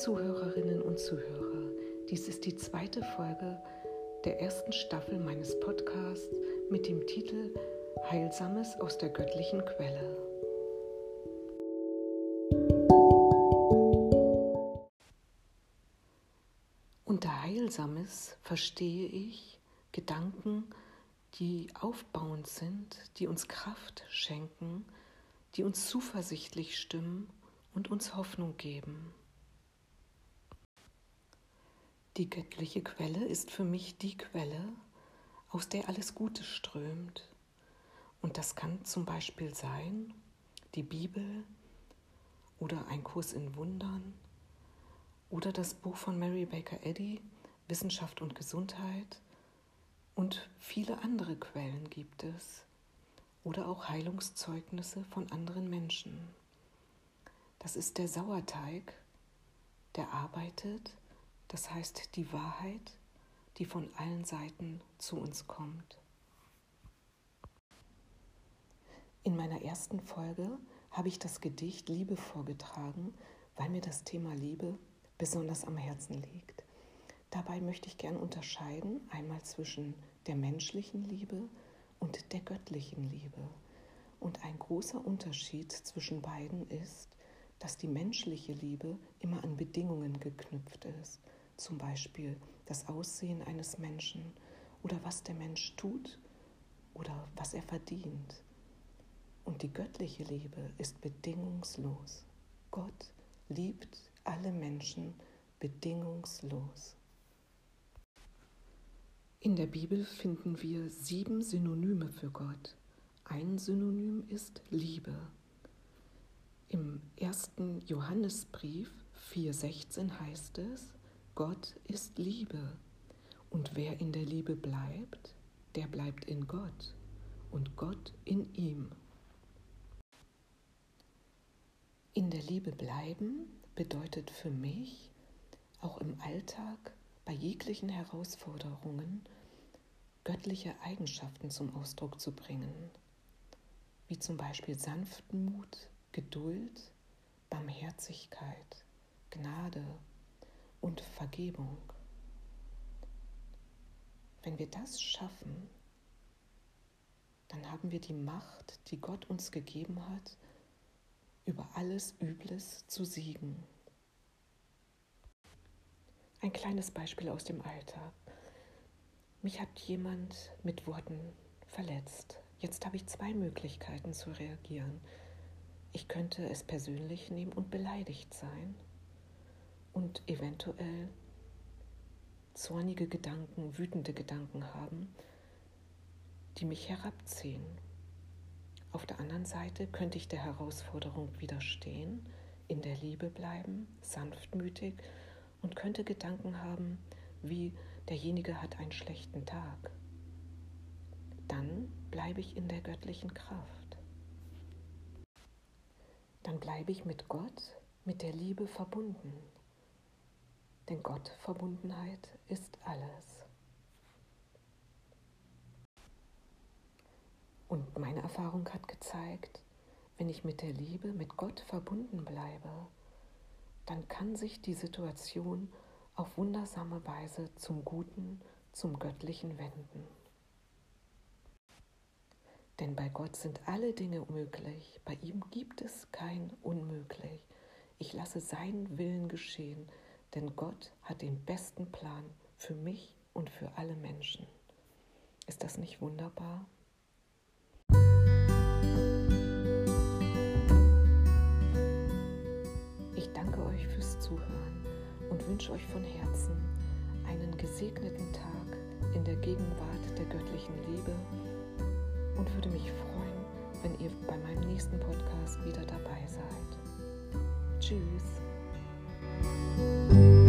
Zuhörerinnen und Zuhörer, dies ist die zweite Folge der ersten Staffel meines Podcasts mit dem Titel Heilsames aus der göttlichen Quelle. Unter Heilsames verstehe ich Gedanken, die aufbauend sind, die uns Kraft schenken, die uns zuversichtlich stimmen und uns Hoffnung geben. Die göttliche Quelle ist für mich die Quelle, aus der alles Gute strömt. Und das kann zum Beispiel sein die Bibel oder ein Kurs in Wundern oder das Buch von Mary Baker Eddy, Wissenschaft und Gesundheit. Und viele andere Quellen gibt es oder auch Heilungszeugnisse von anderen Menschen. Das ist der Sauerteig, der arbeitet, das heißt die Wahrheit, die von allen Seiten zu uns kommt. In meiner ersten Folge habe ich das Gedicht Liebe vorgetragen, weil mir das Thema Liebe besonders am Herzen liegt. Dabei möchte ich gern unterscheiden einmal zwischen der menschlichen Liebe und der göttlichen Liebe. Und ein großer Unterschied zwischen beiden ist, dass die menschliche Liebe immer an Bedingungen geknüpft ist, zum Beispiel das Aussehen eines Menschen oder was der Mensch tut oder was er verdient. Und die göttliche Liebe ist bedingungslos. Gott liebt alle Menschen bedingungslos. In der Bibel finden wir sieben Synonyme für Gott. Ein Synonym ist Liebe. Im ersten Johannesbrief 4,16 heißt es, Gott ist Liebe und wer in der Liebe bleibt, der bleibt in Gott und Gott in ihm. In der Liebe bleiben bedeutet für mich, auch im Alltag, bei jeglichen Herausforderungen, göttliche Eigenschaften zum Ausdruck zu bringen, wie zum Beispiel Sanftmut, Geduld, Barmherzigkeit, Gnade Vergebung. Wenn wir das schaffen, dann haben wir die Macht, die Gott uns gegeben hat, über alles Übles zu siegen. Ein kleines Beispiel aus dem Alltag. Mich hat jemand mit Worten verletzt. Jetzt habe ich zwei Möglichkeiten zu reagieren. Ich könnte es persönlich nehmen und beleidigt sein und eventuell zornige Gedanken, wütende Gedanken haben, die mich herabziehen auf der anderen Seite könnte ich der Herausforderung widerstehen, in der Liebe bleiben, sanftmütig und könnte Gedanken haben, wie derjenige hat einen schlechten Tag. Dann bleibe ich in der göttlichen Kraft. Dann bleibe ich mit Gott, mit der Liebe verbunden. Denn Gottverbundenheit ist alles. Und meine Erfahrung hat gezeigt, wenn ich mit der Liebe, mit Gott verbunden bleibe, dann kann sich die Situation auf wundersame Weise zum Guten, zum Göttlichen wenden. Denn bei Gott sind alle Dinge möglich, bei ihm gibt es kein Unmöglich. Ich lasse seinen Willen geschehen, denn Gott hat den besten Plan für mich und für alle Menschen. Ist das nicht wunderbar? Zuhören und wünsche euch von Herzen einen gesegneten Tag in der Gegenwart der göttlichen Liebe und würde mich freuen, wenn ihr bei meinem nächsten Podcast wieder dabei seid. Tschüss. Thank you.